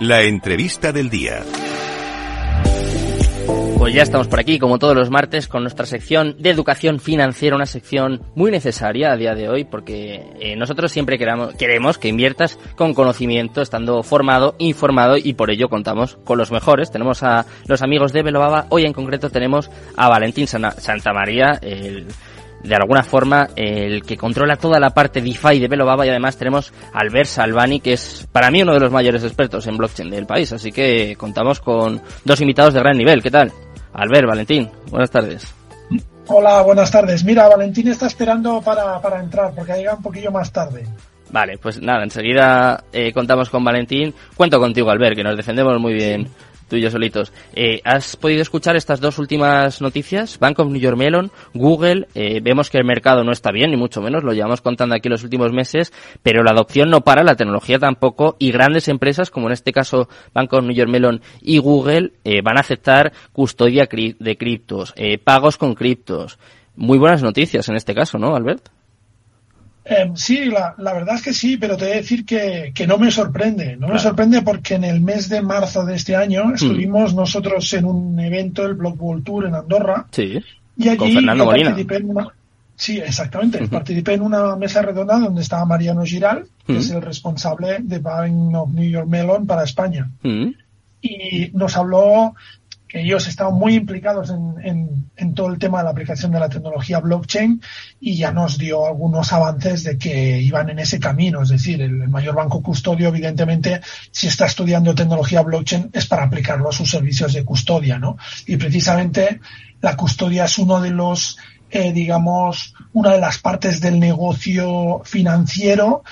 La entrevista del día. Pues ya estamos por aquí, como todos los martes, con nuestra sección de educación financiera, una sección muy necesaria a día de hoy, porque eh, nosotros siempre queramos, queremos que inviertas con conocimiento, estando formado, informado, y por ello contamos con los mejores. Tenemos a los amigos de Belobaba, hoy en concreto tenemos a Valentín Santamaría, el de alguna forma el que controla toda la parte DeFi de Belobaba y además tenemos a Albert Salvani que es para mí uno de los mayores expertos en blockchain del país así que contamos con dos invitados de gran nivel ¿qué tal? Albert, Valentín, buenas tardes Hola, buenas tardes. Mira, Valentín está esperando para, para entrar porque llega un poquillo más tarde. Vale, pues nada, enseguida eh, contamos con Valentín. Cuento contigo, Albert, que nos defendemos muy bien tú y yo solitos. Eh, ¿Has podido escuchar estas dos últimas noticias? Bank of New York Mellon, Google, eh, vemos que el mercado no está bien, ni mucho menos, lo llevamos contando aquí los últimos meses, pero la adopción no para, la tecnología tampoco, y grandes empresas, como en este caso Bank of New York Mellon y Google, eh, van a aceptar custodia de criptos, eh, pagos con criptos. Muy buenas noticias en este caso, ¿no, Albert? Eh, sí, la, la, verdad es que sí, pero te voy a decir que, que no me sorprende. No me sorprende porque en el mes de marzo de este año Hmm. estuvimos nosotros en un evento, el Block World Tour en Andorra. Sí. Y allí Con Fernando participé en una. Sí, exactamente. Participé en una mesa redonda donde estaba Mariano Giral, que es el responsable de Bank of New York Mellon para España. Mm. y nos habló ellos estaban muy implicados en, en, en, todo el tema de la aplicación de la tecnología blockchain y ya nos dio algunos avances de que iban en ese camino. Es decir, el, el mayor banco custodio, evidentemente, si está estudiando tecnología blockchain es para aplicarlo a sus servicios de custodia, ¿no? Y precisamente la custodia es uno de los, eh, digamos, una de las partes del negocio financiero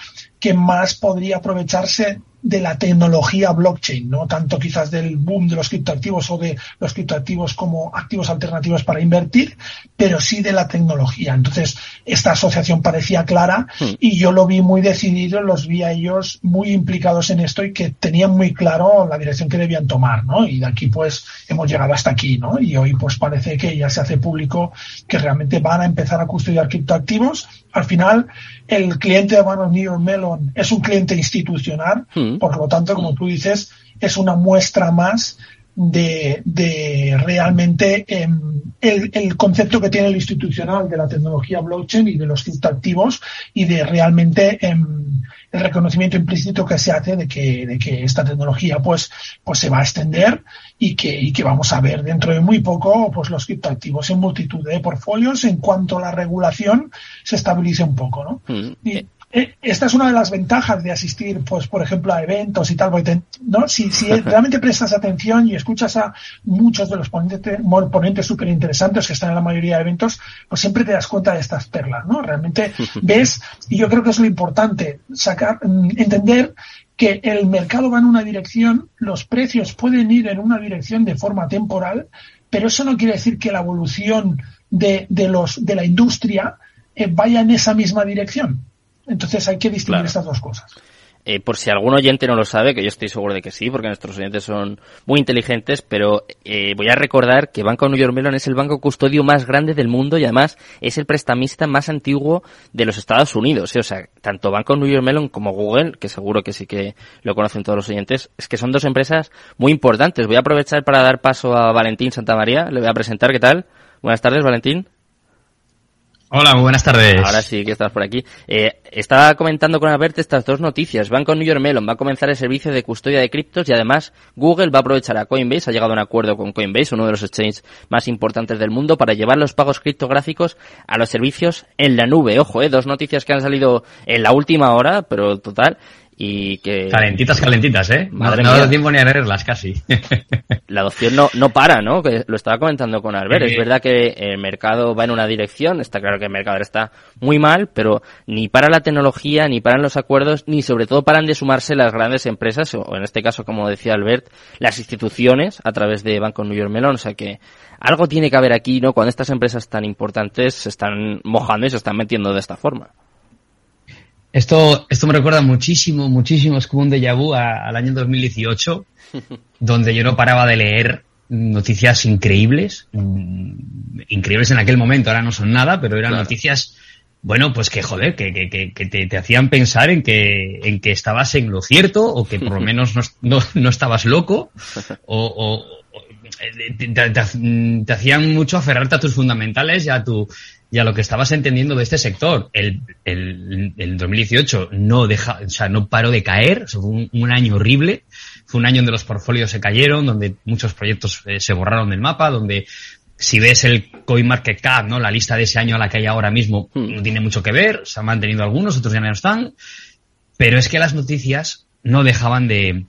que más podría aprovecharse de la tecnología blockchain, no tanto quizás del boom de los criptoactivos o de los criptoactivos como activos alternativos para invertir, pero sí de la tecnología. Entonces, esta asociación parecía clara y yo lo vi muy decidido, los vi a ellos muy implicados en esto y que tenían muy claro la dirección que debían tomar, ¿no? Y de aquí pues hemos llegado hasta aquí, ¿no? Y hoy pues parece que ya se hace público que realmente van a empezar a custodiar criptoactivos. Al final, el cliente de Bank of New York Mellon es un cliente institucional, Mm. por lo tanto, como tú dices, es una muestra más de, de realmente eh, el, el, concepto que tiene el institucional de la tecnología blockchain y de los criptoactivos y de realmente eh, el reconocimiento implícito que se hace de que, de que esta tecnología pues, pues se va a extender y que, y que vamos a ver dentro de muy poco pues los criptoactivos en multitud de portfolios en cuanto la regulación se estabilice un poco, ¿no? Mm. Y, esta es una de las ventajas de asistir, pues, por ejemplo, a eventos y tal, ¿no? Si, si realmente prestas atención y escuchas a muchos de los ponentes, ponentes súper interesantes que están en la mayoría de eventos, pues siempre te das cuenta de estas perlas, ¿no? Realmente ves, y yo creo que es lo importante, sacar, entender que el mercado va en una dirección, los precios pueden ir en una dirección de forma temporal, pero eso no quiere decir que la evolución de, de los, de la industria eh, vaya en esa misma dirección. Entonces hay que distinguir Claro. estas dos cosas. Eh, por si algún oyente no lo sabe, que yo estoy seguro de que sí, porque nuestros oyentes son muy inteligentes, pero eh, voy a recordar que Banco New York Mellon es el banco custodio más grande del mundo y además es el prestamista más antiguo de los Estados Unidos. ¿eh? O sea, tanto Banco New York Mellon como Google, que seguro que sí que lo conocen todos los oyentes, es que son dos empresas muy importantes. Voy a aprovechar para dar paso a Valentín Santamaría. Le voy a presentar. ¿Qué tal? Buenas tardes, Valentín. Hola, muy buenas tardes. Ahora sí que estás por aquí. Eh, estaba comentando con Albert estas dos noticias. Banco New York Mellon va a comenzar el servicio de custodia de criptos y además Google va a aprovechar a Coinbase, ha llegado a un acuerdo con Coinbase, uno de los exchanges más importantes del mundo, para llevar los pagos criptográficos a los servicios en la nube. Ojo, eh, dos noticias que han salido en la última hora, pero total, y que... Calentitas, calentitas, ¿eh? Madre no, no da tiempo ni a leerlas casi. la adopción no, no para, ¿no? Que lo estaba comentando con Albert. Eh. Es verdad que el mercado va en una dirección, está claro que el mercado está muy mal, pero ni para la tecnología, ni paran los acuerdos, ni sobre todo paran de sumarse las grandes empresas, o en este caso, como decía Albert, las instituciones a través de Banco New York Mellon. O sea que algo tiene que haber aquí, ¿no? Cuando estas empresas tan importantes se están mojando y se están metiendo de esta forma. Esto, esto me recuerda muchísimo, muchísimo, es como un déjà vu a- al año 2018, donde yo no paraba de leer noticias increíbles, mm, increíbles en aquel momento, ahora no son nada, pero eran Claro. noticias bueno, pues que joder, que, que, que te, te, hacían pensar en que, en que estabas en lo cierto o que por lo menos no, no, no estabas loco o, o te, te, te, hacían mucho aferrarte a tus fundamentales y a tu y a lo que estabas entendiendo de este sector. El, el, el 2018 no deja, o sea, no paró de caer, fue un, año horrible, fue un año donde los portfolios se cayeron, donde muchos proyectos eh, se borraron del mapa, donde si ves el CoinMarketCap, ¿no? La lista de ese año a la que hay ahora mismo no tiene mucho que ver, se han mantenido algunos, otros ya no están, pero es que las noticias no dejaban de,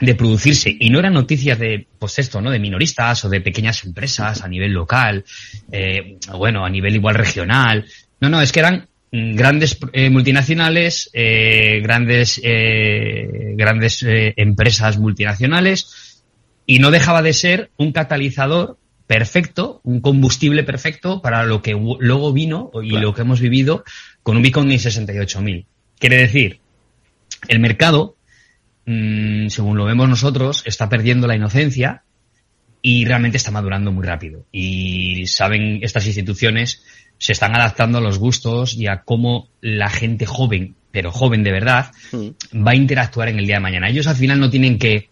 de producirse. Y no eran noticias de pues esto no de minoristas o de pequeñas empresas a nivel local eh, bueno a nivel igual regional. No no es que eran grandes eh, multinacionales eh, grandes grandes empresas multinacionales y no dejaba de ser un catalizador perfecto un combustible perfecto para lo que luego vino y claro. lo que hemos vivido con un Bitcoin en 68.000 quiere decir el mercado mmm, según lo vemos nosotros, está perdiendo la inocencia y realmente está madurando muy rápido. Y saben estas instituciones, se están adaptando a los gustos y a cómo la gente joven, pero joven de verdad, mm. va a interactuar en el día de mañana. Ellos al final no tienen que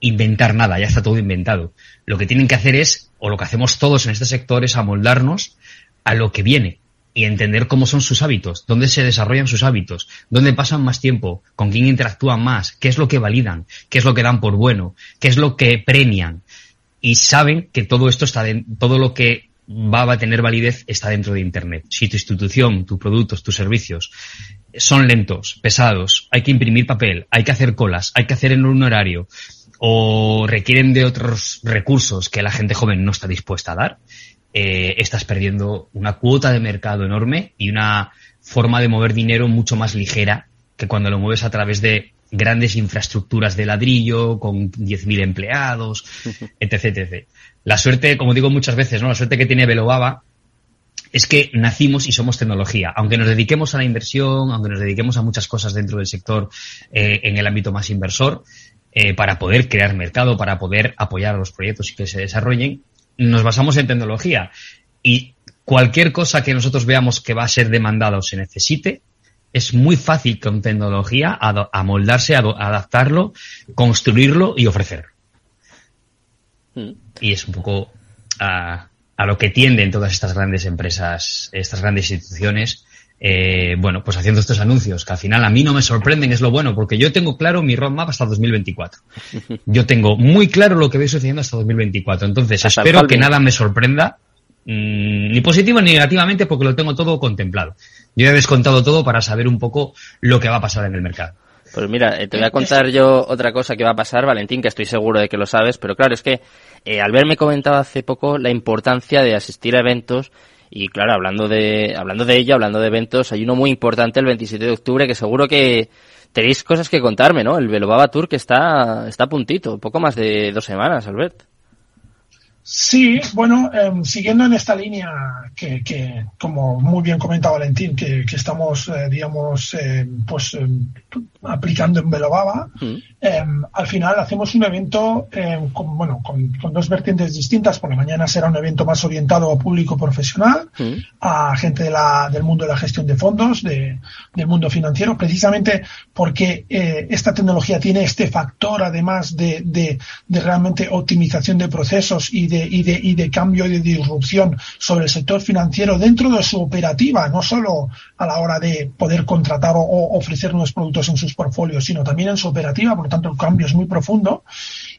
inventar nada, ya está todo inventado. Lo que tienen que hacer es, o lo que hacemos todos en este sector, es amoldarnos a lo que viene y entender cómo son sus hábitos, dónde se desarrollan sus hábitos, dónde pasan más tiempo, con quién interactúan más, qué es lo que validan, qué es lo que dan por bueno, qué es lo que premian. Y saben que todo esto está de, todo lo que va a tener validez está dentro de Internet. Si tu institución, tus productos, tus servicios son lentos, pesados, hay que imprimir papel, hay que hacer colas, hay que hacer en un horario o requieren de otros recursos que la gente joven no está dispuesta a dar, eh, estás perdiendo una cuota de mercado enorme y una forma de mover dinero mucho más ligera que cuando lo mueves a través de grandes infraestructuras de ladrillo, con 10.000 empleados, etc, etc. La suerte, como digo muchas veces, ¿no? La suerte que tiene Velobaba es que nacimos y somos tecnología. Aunque nos dediquemos a la inversión, aunque nos dediquemos a muchas cosas dentro del sector eh, en el ámbito más inversor, eh, para poder crear mercado, para poder apoyar a los proyectos y que se desarrollen, nos basamos en tecnología y cualquier cosa que nosotros veamos que va a ser demandada o se necesite, es muy fácil con tecnología amoldarse, adaptarlo, construirlo y ofrecer. Mm. Y es un poco a, a, lo que tienden todas estas grandes empresas, estas grandes instituciones, eh, bueno, pues haciendo estos anuncios, que al final a mí no me sorprenden, es lo bueno, porque yo tengo claro mi roadmap hasta 2024. Yo tengo muy claro lo que voy sucediendo hasta 2024. Entonces, hasta espero que nada me sorprenda, mmm, ni positivo ni negativamente, porque lo tengo todo contemplado. Yo he descontado todo para saber un poco lo que va a pasar en el mercado. Pues mira, eh, te voy a contar yo otra cosa que va a pasar, Valentín, que estoy seguro de que lo sabes, pero claro, es que eh, Albert me comentaba hace poco la importancia de asistir a eventos y claro, hablando de, hablando de ello, hablando de eventos, hay uno muy importante el 27 de octubre que seguro que tenéis cosas que contarme, ¿no? El Velobaba Tour que está, está a puntito, poco más de dos semanas, Albert. Sí, bueno, eh, siguiendo en esta línea que, que, como muy bien comentaba Valentín, que, que estamos, eh, digamos, eh, pues aplicando en Velobaba, mm. al final hacemos un evento con, bueno, con, con, dos vertientes distintas. Por la mañana será un evento más orientado a público profesional, mm. a gente de la, del mundo de la gestión de fondos, de, del mundo financiero, precisamente porque esta tecnología tiene este factor, además de, de, de realmente optimización de procesos y de y, de, y de cambio y de disrupción sobre el sector financiero dentro de su operativa, no solo a la hora de poder contratar o, o ofrecer nuevos productos en sus portfolios, sino también en su operativa, por lo tanto el cambio es muy profundo.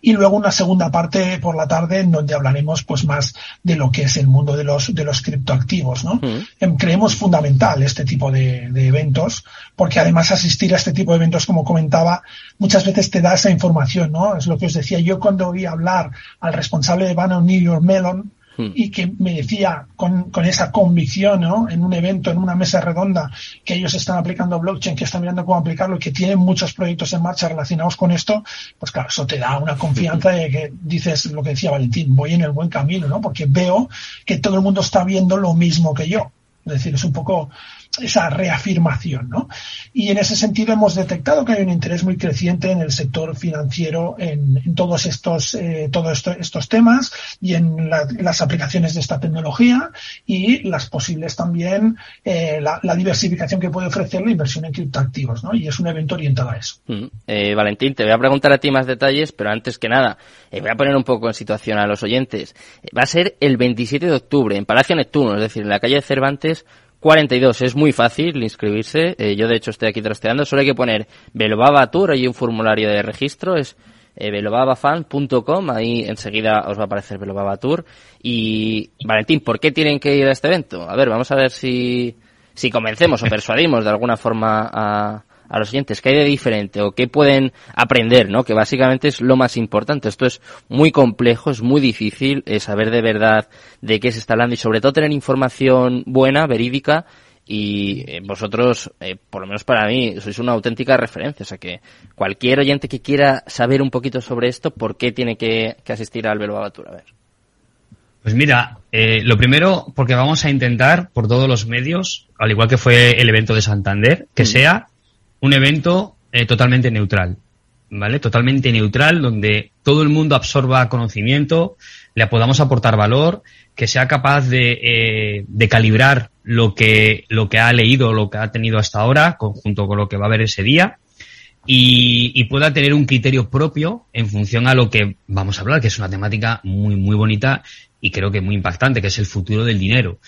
Y luego una segunda parte por la tarde en donde hablaremos pues más de lo que es el mundo de los, de los criptoactivos, ¿no? Mm. Creemos fundamental este tipo de, de eventos, porque además asistir a este tipo de eventos, como comentaba, muchas veces te da esa información, ¿no? Es lo que os decía yo cuando oí hablar al responsable de Banner New York Mellon hmm. y que me decía con, con, esa convicción, ¿no? En un evento, en una mesa redonda, que ellos están aplicando blockchain, que están mirando cómo aplicarlo y que tienen muchos proyectos en marcha relacionados con esto, pues claro, eso te da una confianza de que dices lo que decía Valentín, voy en el buen camino, ¿no? Porque veo que todo el mundo está viendo lo mismo que yo. Es decir, es un poco esa reafirmación, ¿no? Y en ese sentido hemos detectado que hay un interés muy creciente en el sector financiero en, todos estos, eh, todos estos temas y en las aplicaciones de esta tecnología y las posibles también, eh, la, diversificación que puede ofrecer la inversión en criptoactivos, ¿no? Y es un evento orientado a eso. Mm. Eh, Valentín, te voy a preguntar a ti más detalles, pero antes que nada, voy a poner un poco en situación a los oyentes. Va a ser el 27 de octubre en Palacio Neptuno, es decir, en la calle Cervantes 42. Es muy fácil inscribirse. Eh, yo, de hecho, estoy aquí trasteando. Solo hay que poner Belobaba Tour. Hay un formulario de registro. Es eh. Ahí enseguida os va a aparecer Belobaba Tour. Y, Valentín, ¿por qué tienen que ir a este evento? A ver, vamos a ver si, si convencemos o persuadimos de alguna forma a, a los oyentes qué hay de diferente o qué pueden aprender, ¿no? Que básicamente es lo más importante. Esto es muy complejo, es muy difícil eh, saber de verdad de qué se está hablando y sobre todo tener información buena, verídica y eh, vosotros, eh, por lo menos para mí, sois una auténtica referencia. O sea que cualquier oyente que quiera saber un poquito sobre esto, ¿por qué tiene que, asistir al Velo A ver. Pues mira, lo primero, porque vamos a intentar por todos los medios, al igual que fue el evento de Santander, que mm. sea un evento eh, totalmente neutral, ¿vale? Totalmente neutral, donde todo el mundo absorba conocimiento, le podamos aportar valor, que sea capaz de, eh, de calibrar lo que, lo que ha leído, lo que ha tenido hasta ahora, junto con lo que va a ver ese día, y, y, pueda tener un criterio propio en función a lo que vamos a hablar, que es una temática muy, muy bonita y creo que muy impactante, que es el futuro del dinero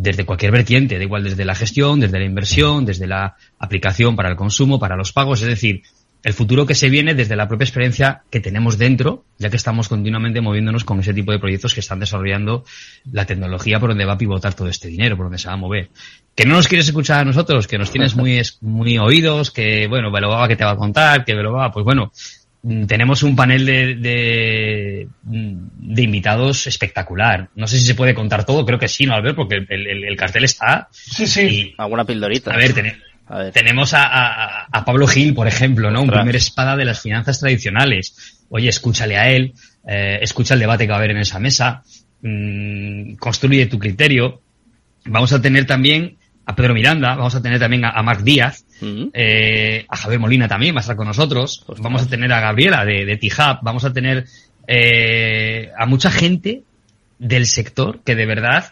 desde cualquier vertiente, da igual desde la gestión, desde la inversión, desde la aplicación para el consumo, para los pagos, es decir, el futuro que se viene desde la propia experiencia que tenemos dentro, ya que estamos continuamente moviéndonos con ese tipo de proyectos que están desarrollando la tecnología por donde va a pivotar todo este dinero, por donde se va a mover. Que no nos quieres escuchar a nosotros, que nos tienes muy, muy oídos, que bueno, va que te va a contar, que va, pues bueno, tenemos un panel de, de, invitados espectacular. No sé si se puede contar todo, creo que sí, ¿no, Albert? Porque el, cartel está. Sí, sí. Alguna pildorita. A ver, tenemos a, a, Pablo Gil, por ejemplo, ¿no? Un primer espada de las finanzas tradicionales. Oye, escúchale a él, eh, escucha el debate que va a haber en esa mesa, mmm, construye tu criterio. Vamos a tener también a Pedro Miranda, vamos a tener también a, a Marc Díaz, eh, a Javier Molina también va a estar con nosotros, vamos a tener a Gabriela de, de T-Hub, vamos a tener eh, a mucha gente del sector que de verdad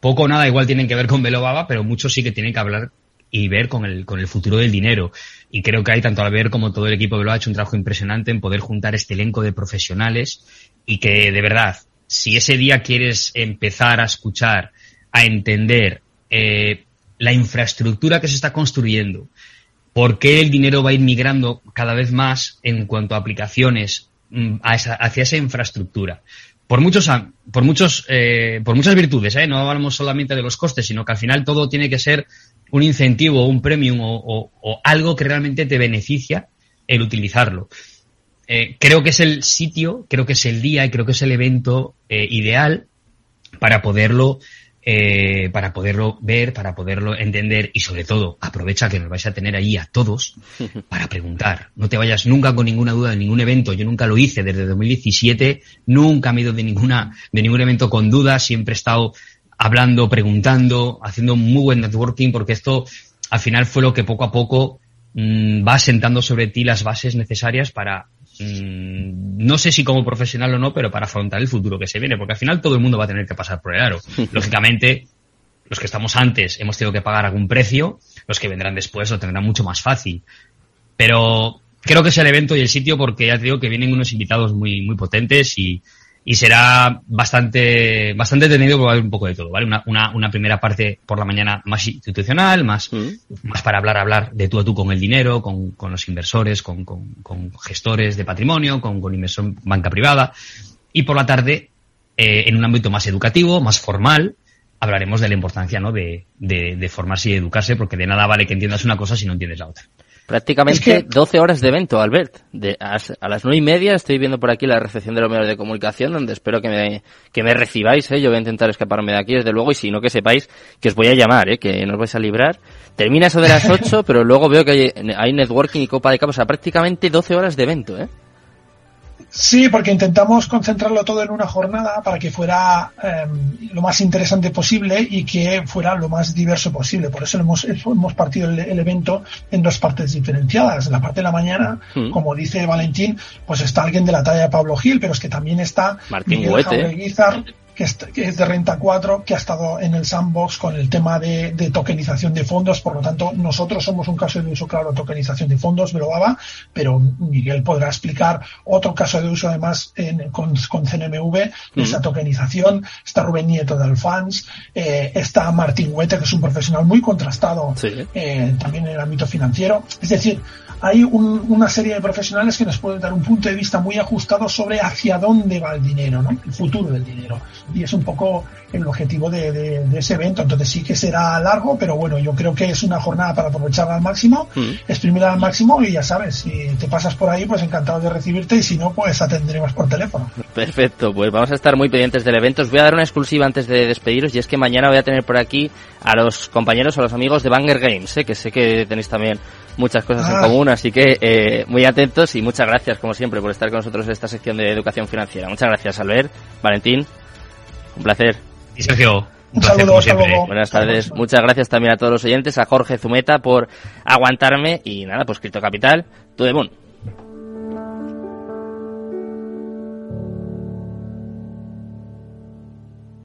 poco o nada igual tienen que ver con Baba, pero muchos sí que tienen que hablar y ver con el, con el futuro del dinero. Y creo que hay tanto ver como todo el equipo de Velo ha hecho un trabajo impresionante en poder juntar este elenco de profesionales y que de verdad, si ese día quieres empezar a escuchar, a entender, eh, la infraestructura que se está construyendo, por qué el dinero va a ir migrando cada vez más en cuanto a aplicaciones mm, hacia esa infraestructura. Por muchos, por muchos, eh, por muchas virtudes, ¿eh? no hablamos solamente de los costes, sino que al final todo tiene que ser un incentivo, un premium o, algo que realmente te beneficia el utilizarlo. Eh, creo que es el sitio, creo que es el día y creo que es el evento ideal para poderlo eh, para poderlo ver, para poderlo entender y sobre todo aprovecha que nos vais a tener ahí a todos para preguntar. No te vayas nunca con ninguna duda de ningún evento. Yo nunca lo hice desde 2017, nunca me he ido de ninguna, de ningún evento con dudas, siempre he estado hablando, preguntando, haciendo muy buen networking porque esto al final fue lo que poco a poco mm, va sentando sobre ti las bases necesarias para no sé si como profesional o no, pero para afrontar el futuro que se viene, porque al final todo el mundo va a tener que pasar por el aro. Lógicamente, los que estamos antes hemos tenido que pagar algún precio, los que vendrán después lo tendrán mucho más fácil. Pero creo que es el evento y el sitio porque ya te digo que vienen unos invitados muy, muy potentes y, y será bastante, bastante tenido porque va a haber un poco de todo, ¿vale? Una, una, una primera parte por la mañana más institucional, más, mm. más para hablar, hablar de tú a tú con el dinero, con, con los inversores, con, con, con, gestores de patrimonio, con, con inversión banca privada. Y por la tarde, eh, en un ámbito más educativo, más formal, hablaremos de la importancia, ¿no? De, de, de formarse y educarse, porque de nada vale que entiendas una cosa si no entiendes la otra. Prácticamente 12 horas de evento, Albert. De, a, las nueve y media estoy viendo por aquí la recepción de los medios de comunicación, donde espero que me, que me recibáis, ¿eh? Yo voy a intentar escaparme de aquí, desde luego, y si no, que sepáis que os voy a llamar, ¿eh? Que no os vais a librar. Termina eso de las 8, pero luego veo que hay, hay networking y copa de capa, o sea, prácticamente 12 horas de evento, ¿eh? Sí, porque intentamos concentrarlo todo en una jornada para que fuera em, lo más interesante posible y que fuera lo más diverso posible. Por eso hemos, hemos partido el, evento en dos partes diferenciadas. En la parte de la mañana, mm. como dice Valentín, pues está alguien de la talla de Pablo Gil, pero es que también está Martín Miguel que es, de Renta 4, que ha estado en el sandbox con el tema de, tokenización de fondos. Por lo tanto, nosotros somos un caso de uso claro de tokenización de fondos, Velobaba, pero Miguel podrá explicar otro caso de uso además con, CNMV, de esa tokenización. Está Rubén Nieto de Alfans, eh, está Martín Huete, que es un profesional muy contrastado eh, también en el ámbito financiero. Es decir, hay una serie de profesionales que nos pueden dar un punto de vista muy ajustado sobre hacia dónde va el dinero, ¿no? el futuro del dinero. Y es un poco el objetivo de, ese evento. Entonces sí que será largo, pero bueno, yo creo que es una jornada para aprovecharla al máximo, mm. exprimirla al máximo y ya sabes, si te pasas por ahí, pues encantado de recibirte y si no, pues atendremos por teléfono. Perfecto, pues vamos a estar muy pendientes del evento. Os voy a dar una exclusiva antes de despediros y es que mañana voy a tener por aquí a los compañeros, a los amigos de Banger Games, ¿eh? que sé que tenéis también muchas cosas en ah. común, así que eh, muy atentos y muchas gracias, como siempre, por estar con nosotros en esta sección de educación financiera. Muchas gracias, Albert, Valentín, un placer. Y Sergio, un, placer como siempre. Buenas tardes. Muchas gracias también a todos los oyentes, a Jorge Zumeta por aguantarme y nada, pues Cripto Capital, tu de